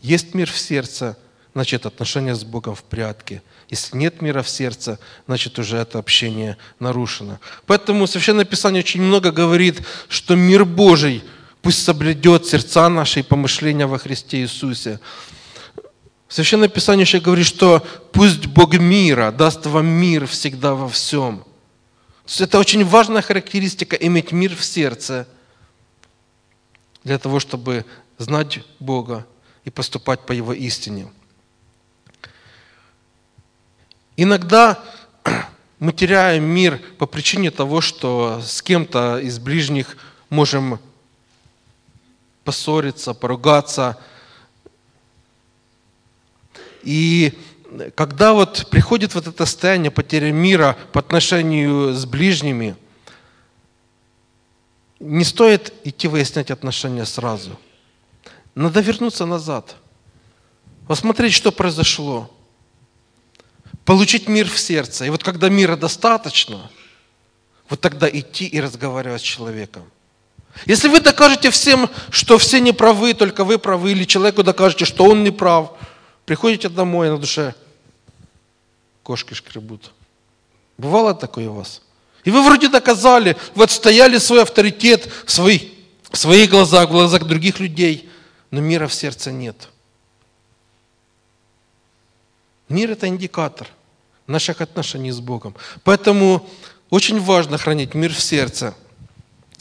Есть мир в сердце, значит отношения с Богом в порядке. Если нет мира в сердце, значит уже это общение нарушено. Поэтому Священное Писание очень много говорит, что мир Божий пусть соблюдет сердца наши и помышления во Христе Иисусе. Священное Писание еще говорит, что пусть Бог мира даст вам мир всегда во всем. Это очень важная характеристика иметь мир в сердце для того, чтобы знать Бога и поступать по Его истине. Иногда мы теряем мир по причине того, что с кем-то из ближних можем поссориться, поругаться. И когда вот приходит вот это состояние потери мира по отношению с ближними, не стоит идти выяснять отношения сразу. Надо вернуться назад, посмотреть, что произошло, получить мир в сердце. И вот когда мира достаточно, вот тогда идти и разговаривать с человеком. Если вы докажете всем, что все не правы, только вы правы, или человеку докажете, что он не прав, приходите домой на душе, кошки шкребут. Бывало такое у вас? И вы вроде доказали, вы отстояли свой авторитет в своих, в своих глазах, в глазах других людей, но мира в сердце нет. Мир – это индикатор наших отношений с Богом. Поэтому очень важно хранить мир в сердце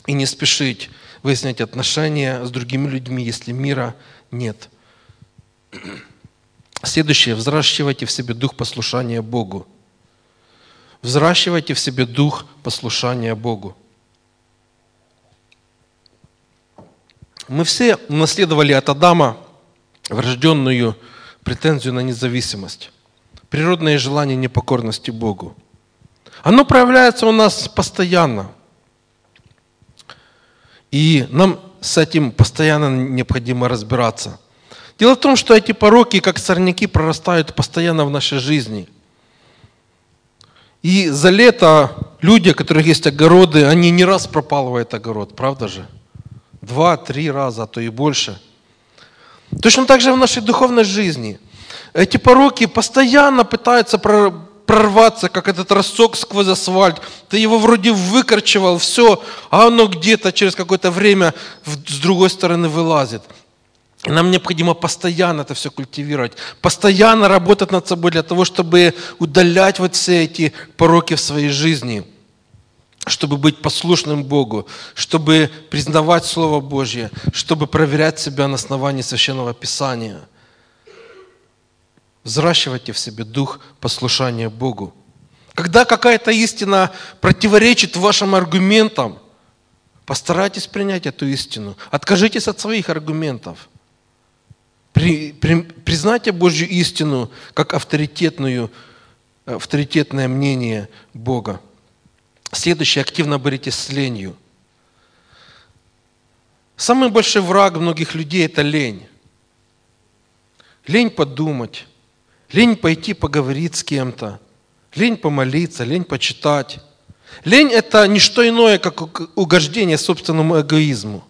и не спешить выяснять отношения с другими людьми, если мира нет. Следующее. Взращивайте в себе дух послушания Богу. Взращивайте в себе дух послушания Богу. Мы все наследовали от Адама врожденную претензию на независимость, природное желание непокорности Богу. Оно проявляется у нас постоянно. И нам с этим постоянно необходимо разбираться. Дело в том, что эти пороки, как сорняки, прорастают постоянно в нашей жизни. И за лето люди, у которых есть огороды, они не раз пропалывают огород, правда же? Два, три раза, а то и больше. Точно так же в нашей духовной жизни. Эти пороки постоянно пытаются прорваться, как этот росток сквозь асфальт. Ты его вроде выкорчевал, все, а оно где-то через какое-то время с другой стороны вылазит. Нам необходимо постоянно это все культивировать, постоянно работать над собой для того, чтобы удалять вот все эти пороки в своей жизни, чтобы быть послушным Богу, чтобы признавать Слово Божье, чтобы проверять себя на основании Священного Писания. Взращивайте в себе дух послушания Богу. Когда какая-то истина противоречит вашим аргументам, постарайтесь принять эту истину. Откажитесь от своих аргументов – при, при, признайте Божью истину как авторитетную, авторитетное мнение Бога. Следующее, активно боритесь с ленью. Самый большой враг многих людей – это лень. Лень подумать, лень пойти поговорить с кем-то, лень помолиться, лень почитать. Лень – это не что иное, как угождение собственному эгоизму.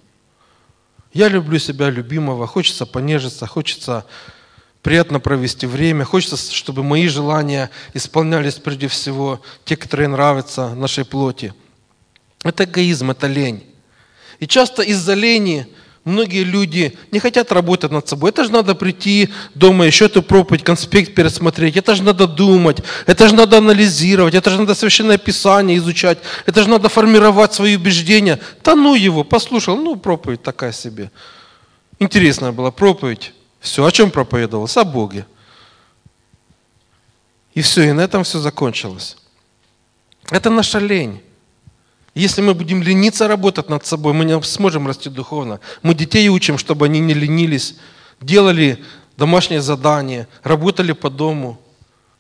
Я люблю себя любимого, хочется понежиться, хочется приятно провести время, хочется, чтобы мои желания исполнялись прежде всего, те, которые нравятся нашей плоти. Это эгоизм, это лень. И часто из-за лени Многие люди не хотят работать над собой. Это же надо прийти дома, еще эту проповедь, конспект пересмотреть. Это же надо думать, это же надо анализировать, это же надо Священное Писание изучать, это же надо формировать свои убеждения. Да ну его, послушал, ну проповедь такая себе. Интересная была проповедь. Все, о чем проповедовалось? О Боге. И все, и на этом все закончилось. Это наша лень. Если мы будем лениться работать над собой, мы не сможем расти духовно. Мы детей учим, чтобы они не ленились, делали домашние задания, работали по дому.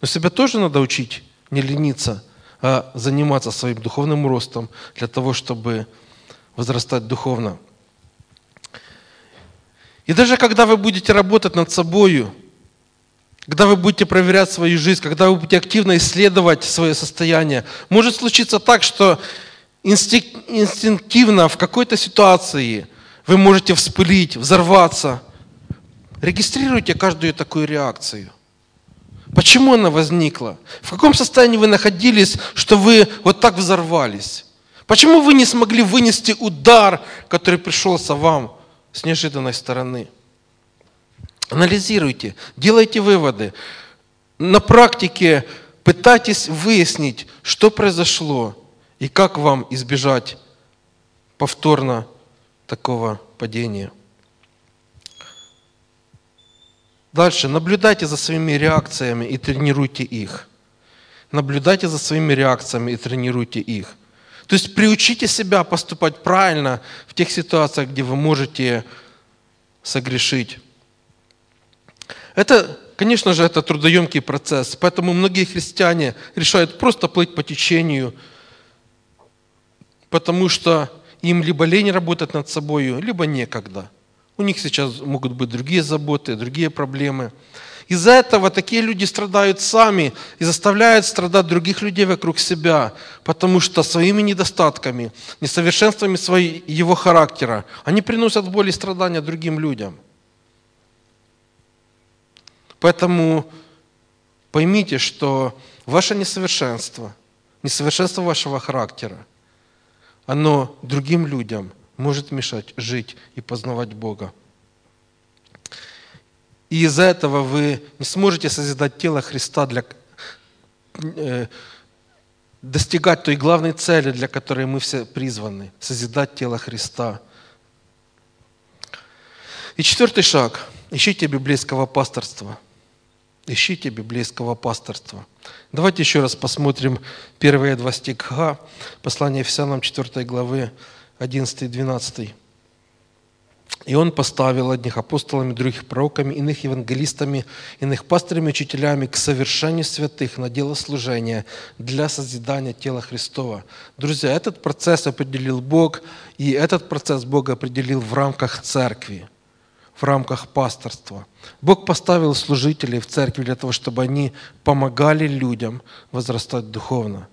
Но себя тоже надо учить не лениться, а заниматься своим духовным ростом для того, чтобы возрастать духовно. И даже когда вы будете работать над собой, когда вы будете проверять свою жизнь, когда вы будете активно исследовать свое состояние, может случиться так, что инстинктивно в какой-то ситуации вы можете вспылить, взорваться. Регистрируйте каждую такую реакцию. Почему она возникла? В каком состоянии вы находились, что вы вот так взорвались? Почему вы не смогли вынести удар, который пришелся вам с неожиданной стороны? Анализируйте, делайте выводы. На практике пытайтесь выяснить, что произошло и как вам избежать повторно такого падения. Дальше. Наблюдайте за своими реакциями и тренируйте их. Наблюдайте за своими реакциями и тренируйте их. То есть приучите себя поступать правильно в тех ситуациях, где вы можете согрешить. Это, конечно же, это трудоемкий процесс, поэтому многие христиане решают просто плыть по течению, потому что им либо лень работать над собой, либо некогда. У них сейчас могут быть другие заботы, другие проблемы. Из-за этого такие люди страдают сами и заставляют страдать других людей вокруг себя, потому что своими недостатками, несовершенствами своего характера они приносят боль и страдания другим людям – Поэтому поймите, что ваше несовершенство, несовершенство вашего характера, оно другим людям может мешать жить и познавать Бога. И из-за этого вы не сможете созидать тело Христа для э, достигать той главной цели, для которой мы все призваны – созидать тело Христа. И четвертый шаг – ищите библейского пасторства – Ищите библейского пасторства. Давайте еще раз посмотрим первые два стиха послания Ефесянам 4 главы 11 и 12. «И он поставил одних апостолами, других пророками, иных евангелистами, иных пастырями, учителями к совершению святых на дело служения для созидания тела Христова». Друзья, этот процесс определил Бог, и этот процесс Бог определил в рамках церкви в рамках пасторства. Бог поставил служителей в церкви для того, чтобы они помогали людям возрастать духовно.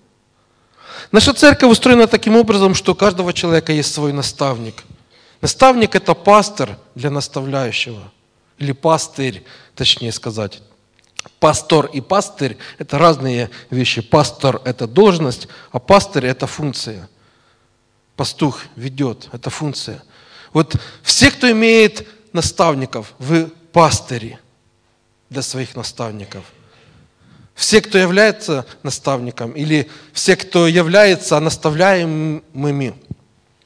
Наша церковь устроена таким образом, что у каждого человека есть свой наставник. Наставник – это пастор для наставляющего. Или пастырь, точнее сказать. Пастор и пастырь – это разные вещи. Пастор – это должность, а пастырь – это функция. Пастух ведет – это функция. Вот все, кто имеет наставников, вы пастыри для своих наставников. Все, кто является наставником, или все, кто является наставляемыми,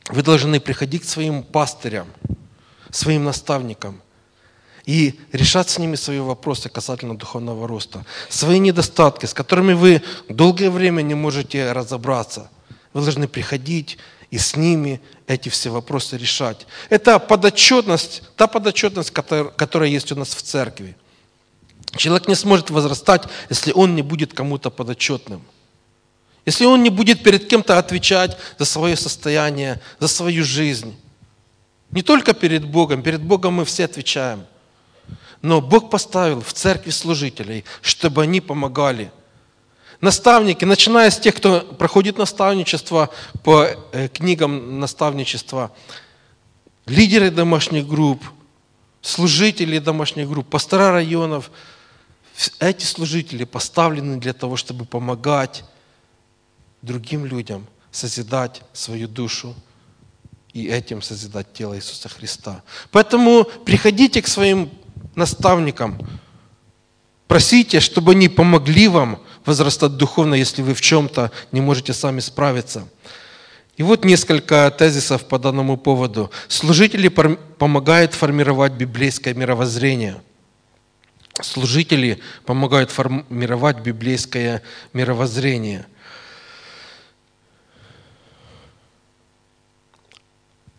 вы должны приходить к своим пастырям, своим наставникам и решать с ними свои вопросы касательно духовного роста. Свои недостатки, с которыми вы долгое время не можете разобраться. Вы должны приходить и с ними эти все вопросы решать. Это подотчетность, та подотчетность, которая есть у нас в церкви. Человек не сможет возрастать, если он не будет кому-то подотчетным. Если он не будет перед кем-то отвечать за свое состояние, за свою жизнь. Не только перед Богом, перед Богом мы все отвечаем. Но Бог поставил в церкви служителей, чтобы они помогали – Наставники, начиная с тех, кто проходит наставничество по э, книгам наставничества, лидеры домашних групп, служители домашних групп, пастора районов, эти служители поставлены для того, чтобы помогать другим людям созидать свою душу и этим созидать тело Иисуса Христа. Поэтому приходите к своим наставникам, просите, чтобы они помогли вам возрастать духовно, если вы в чем-то не можете сами справиться. И вот несколько тезисов по данному поводу. Служители помогают формировать библейское мировоззрение. Служители помогают формировать библейское мировоззрение –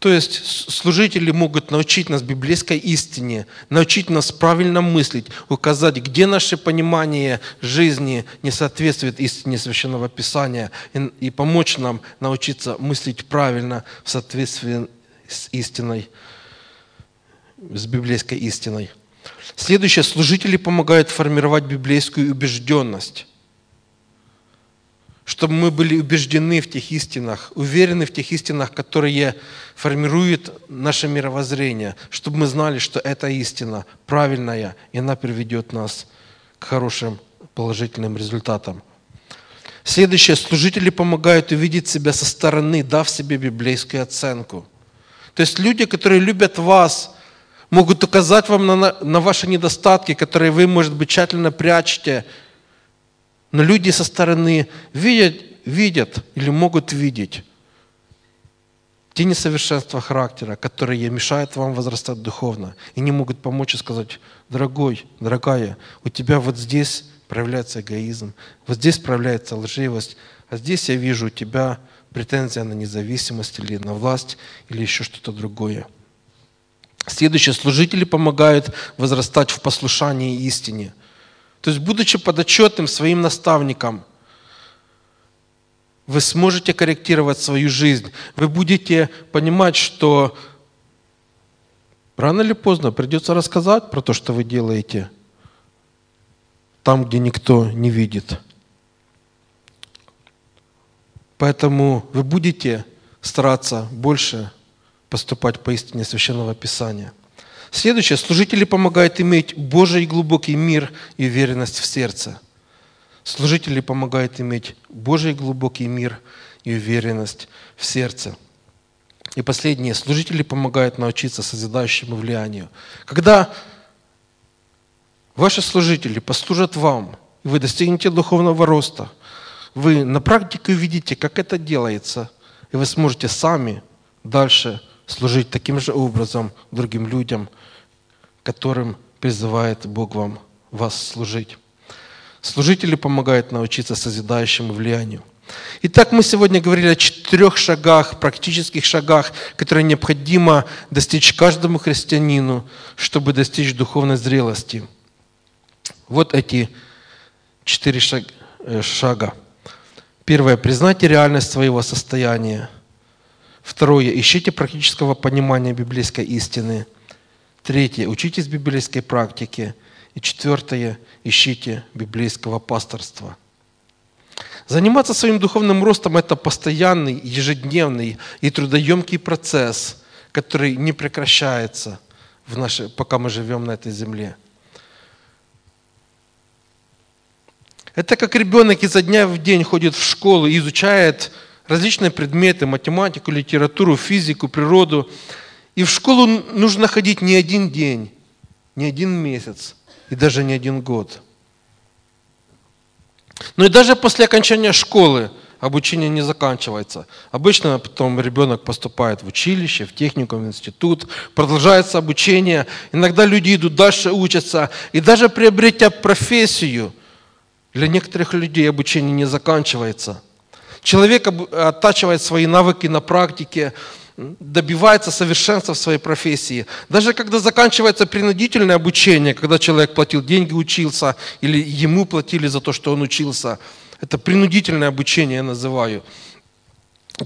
То есть служители могут научить нас библейской истине, научить нас правильно мыслить, указать, где наше понимание жизни не соответствует истине Священного Писания, и, и помочь нам научиться мыслить правильно в соответствии с истиной, с библейской истиной. Следующее. Служители помогают формировать библейскую убежденность чтобы мы были убеждены в тех истинах, уверены в тех истинах, которые формируют наше мировоззрение, чтобы мы знали, что эта истина правильная, и она приведет нас к хорошим положительным результатам. Следующее. Служители помогают увидеть себя со стороны, дав себе библейскую оценку. То есть люди, которые любят вас, могут указать вам на, на ваши недостатки, которые вы, может быть, тщательно прячете. Но люди со стороны видят, видят или могут видеть те несовершенства характера, которые мешают вам возрастать духовно и не могут помочь и сказать, дорогой, дорогая, у тебя вот здесь проявляется эгоизм, вот здесь проявляется лживость, а здесь я вижу у тебя претензия на независимость или на власть или еще что-то другое. Следующее, служители помогают возрастать в послушании истине. То есть, будучи подотчетным своим наставникам, вы сможете корректировать свою жизнь. Вы будете понимать, что рано или поздно придется рассказать про то, что вы делаете там, где никто не видит. Поэтому вы будете стараться больше поступать по истине Священного Писания. Следующее. Служители помогают иметь Божий глубокий мир и уверенность в сердце. Служители помогают иметь Божий глубокий мир и уверенность в сердце. И последнее. Служители помогают научиться созидающему влиянию. Когда ваши служители послужат вам, и вы достигнете духовного роста, вы на практике увидите, как это делается, и вы сможете сами дальше служить таким же образом другим людям, которым призывает Бог вам вас служить. Служители помогают научиться созидающему влиянию. Итак, мы сегодня говорили о четырех шагах, практических шагах, которые необходимо достичь каждому христианину, чтобы достичь духовной зрелости. Вот эти четыре э, шага. Первое. Признайте реальность своего состояния. Второе. Ищите практического понимания библейской истины. Третье. Учитесь библейской практике. И четвертое. Ищите библейского пасторства. Заниматься своим духовным ростом – это постоянный, ежедневный и трудоемкий процесс, который не прекращается, в нашей, пока мы живем на этой земле. Это как ребенок изо дня в день ходит в школу и изучает различные предметы, математику, литературу, физику, природу. И в школу нужно ходить не один день, не один месяц и даже не один год. Но и даже после окончания школы обучение не заканчивается. Обычно потом ребенок поступает в училище, в техникум, в институт, продолжается обучение. Иногда люди идут дальше, учатся. И даже приобретя профессию – для некоторых людей обучение не заканчивается. Человек оттачивает свои навыки на практике, добивается совершенства в своей профессии. Даже когда заканчивается принудительное обучение, когда человек платил деньги, учился, или ему платили за то, что он учился, это принудительное обучение я называю.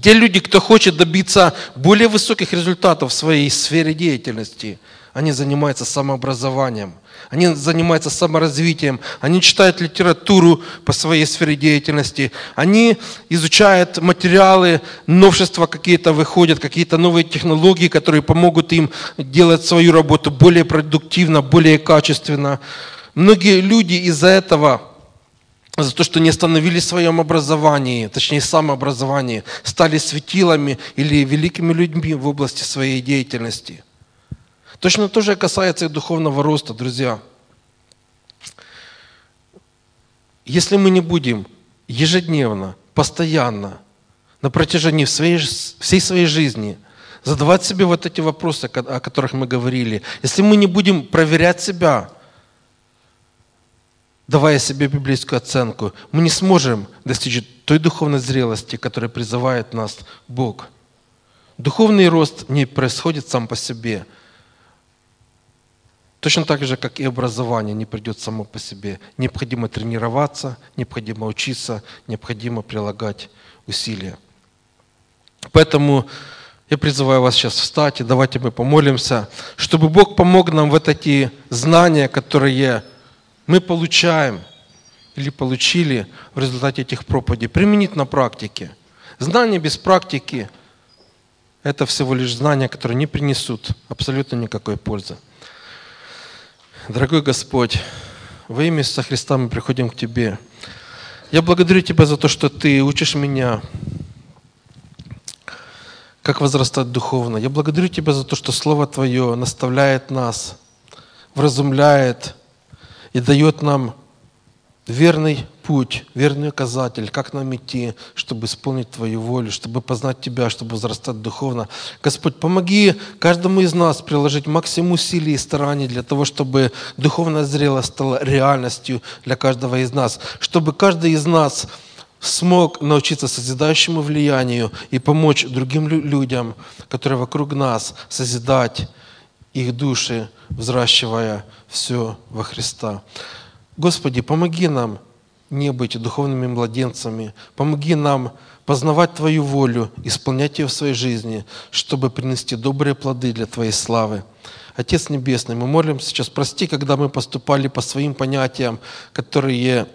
Те люди, кто хочет добиться более высоких результатов в своей сфере деятельности, они занимаются самообразованием – они занимаются саморазвитием, они читают литературу по своей сфере деятельности, они изучают материалы, новшества какие-то выходят, какие-то новые технологии, которые помогут им делать свою работу более продуктивно, более качественно. Многие люди из-за этого за то, что не остановились в своем образовании, точнее самообразовании, стали светилами или великими людьми в области своей деятельности – Точно то же касается и духовного роста, друзья. Если мы не будем ежедневно, постоянно, на протяжении своей, всей своей жизни задавать себе вот эти вопросы, о которых мы говорили, если мы не будем проверять себя, давая себе библейскую оценку, мы не сможем достичь той духовной зрелости, которая призывает нас Бог. Духовный рост не происходит сам по себе – Точно так же, как и образование не придет само по себе. Необходимо тренироваться, необходимо учиться, необходимо прилагать усилия. Поэтому я призываю вас сейчас встать, и давайте мы помолимся, чтобы Бог помог нам в эти знания, которые мы получаем или получили в результате этих проповедей, применить на практике. Знания без практики – это всего лишь знания, которые не принесут абсолютно никакой пользы. Дорогой Господь, во имя Иисуса Христа мы приходим к Тебе. Я благодарю Тебя за то, что Ты учишь меня, как возрастать духовно. Я благодарю Тебя за то, что Слово Твое наставляет нас, вразумляет и дает нам верный путь, верный указатель, как нам идти, чтобы исполнить Твою волю, чтобы познать Тебя, чтобы возрастать духовно. Господь, помоги каждому из нас приложить максимум усилий и стараний для того, чтобы духовная зрелость стала реальностью для каждого из нас, чтобы каждый из нас смог научиться созидающему влиянию и помочь другим людям, которые вокруг нас, созидать их души, взращивая все во Христа. Господи, помоги нам не быть духовными младенцами. Помоги нам познавать Твою волю, исполнять ее в своей жизни, чтобы принести добрые плоды для Твоей славы. Отец Небесный, мы молимся сейчас, прости, когда мы поступали по своим понятиям, которые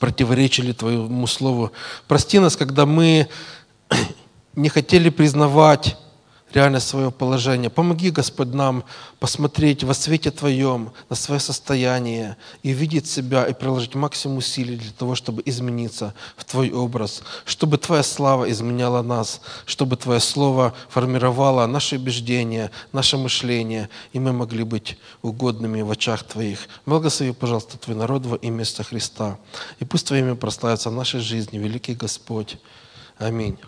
противоречили Твоему Слову. Прости нас, когда мы не хотели признавать реальность своего положения. Помоги, Господь, нам посмотреть во свете Твоем на свое состояние и видеть себя, и приложить максимум усилий для того, чтобы измениться в Твой образ, чтобы Твоя слава изменяла нас, чтобы Твое Слово формировало наши убеждения, наше мышление, и мы могли быть угодными в очах Твоих. Благослови, пожалуйста, Твой народ во имя Христа. И пусть Твое имя прославится в нашей жизни, великий Господь. Аминь.